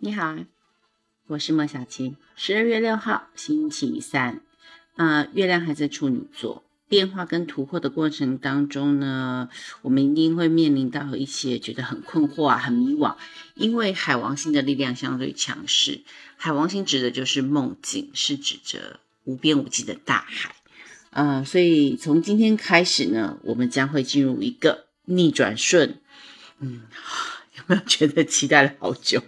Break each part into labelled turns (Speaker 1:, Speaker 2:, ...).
Speaker 1: 你好，我是莫小七。十二月六号，星期三，呃，月亮还在处女座，变化跟突破的过程当中呢，我们一定会面临到一些觉得很困惑啊、很迷惘，因为海王星的力量相对强势。海王星指的就是梦境，是指着无边无际的大海。啊，所以从今天开始呢，我们将会进入一个逆转顺。嗯。有没有觉得期待了好久？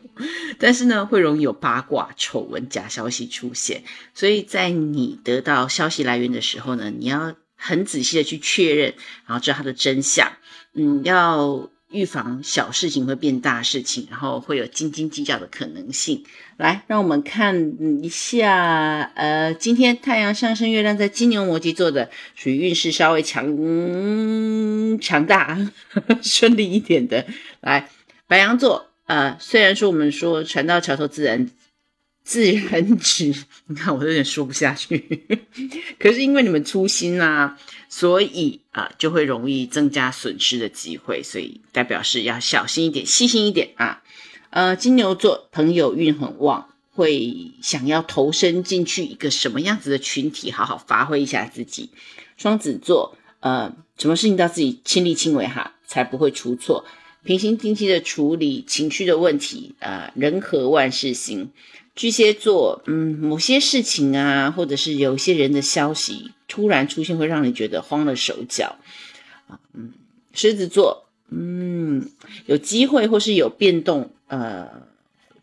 Speaker 1: 但是呢，会容易有八卦、丑闻、假消息出现。所以在你得到消息来源的时候呢，你要很仔细的去确认，然后知道它的真相。嗯，要预防小事情会变大事情，然后会有斤斤计较的可能性。来，让我们看一下，呃，今天太阳上升、月亮在金牛、摩羯座的，属于运势稍微强强大、顺利一点的。来。白羊座，呃，虽然说我们说船到桥头自然 自然直，你看我有点说不下去，可是因为你们粗心啊，所以啊就会容易增加损失的机会，所以代表是要小心一点，细心一点啊。呃，金牛座朋友运很旺，会想要投身进去一个什么样子的群体，好好发挥一下自己。双子座，呃，什么事情都要自己亲力亲为哈，才不会出错。平心静气的处理情绪的问题啊，人和万事兴。巨蟹座，嗯，某些事情啊，或者是有些人的消息突然出现，会让你觉得慌了手脚啊。嗯，狮子座，嗯，有机会或是有变动，呃，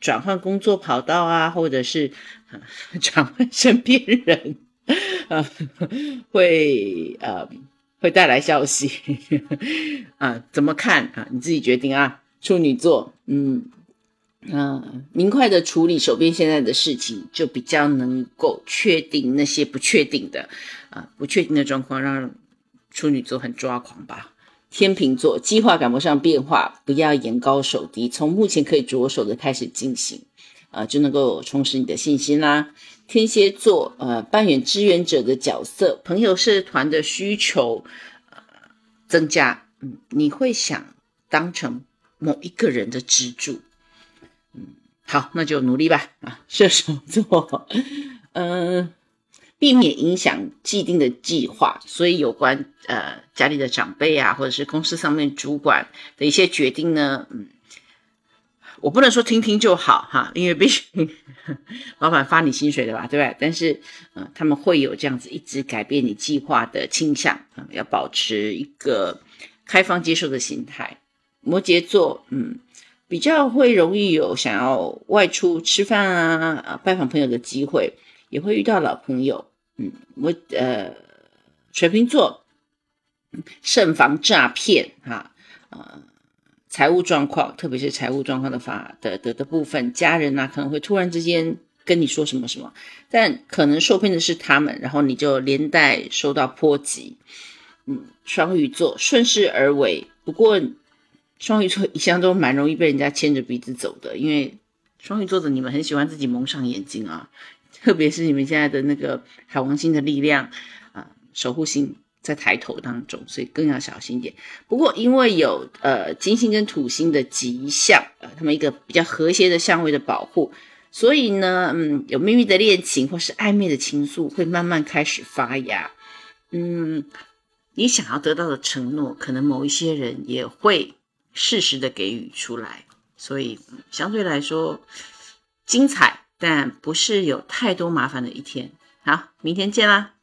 Speaker 1: 转换工作跑道啊，或者是 转换身边人，啊，会呃。会带来消息 啊？怎么看啊？你自己决定啊。处女座，嗯嗯，明快的处理手边现在的事情，就比较能够确定那些不确定的啊，不确定的状况，让处女座很抓狂吧。天秤座，计划赶不上变化，不要眼高手低，从目前可以着手的开始进行，啊，就能够充实你的信心啦。天蝎座，呃，扮演支援者的角色，朋友社团的需求，呃，增加，嗯，你会想当成某一个人的支柱，嗯，好，那就努力吧，啊，射手座，嗯，避免影响既定的计划，所以有关呃家里的长辈啊，或者是公司上面主管的一些决定呢，嗯。我不能说听听就好哈，因为毕竟 老板发你薪水的吧，对吧？但是，嗯，他们会有这样子一直改变你计划的倾向啊，要保持一个开放接受的心态。摩羯座，嗯，比较会容易有想要外出吃饭啊、啊拜访朋友的机会，也会遇到老朋友。嗯，我呃，水瓶座，慎防诈骗哈，啊。财务状况，特别是财务状况的法的的的部分，家人呐可能会突然之间跟你说什么什么，但可能受骗的是他们，然后你就连带受到波及。嗯，双鱼座顺势而为，不过双鱼座一向都蛮容易被人家牵着鼻子走的，因为双鱼座的你们很喜欢自己蒙上眼睛啊，特别是你们现在的那个海王星的力量啊，守护星。在抬头当中，所以更要小心点。不过，因为有呃金星跟土星的吉相，呃，他们一个比较和谐的相位的保护，所以呢，嗯，有秘密的恋情或是暧昧的情愫会慢慢开始发芽。嗯，你想要得到的承诺，可能某一些人也会适时的给予出来，所以相对来说精彩，但不是有太多麻烦的一天。好，明天见啦。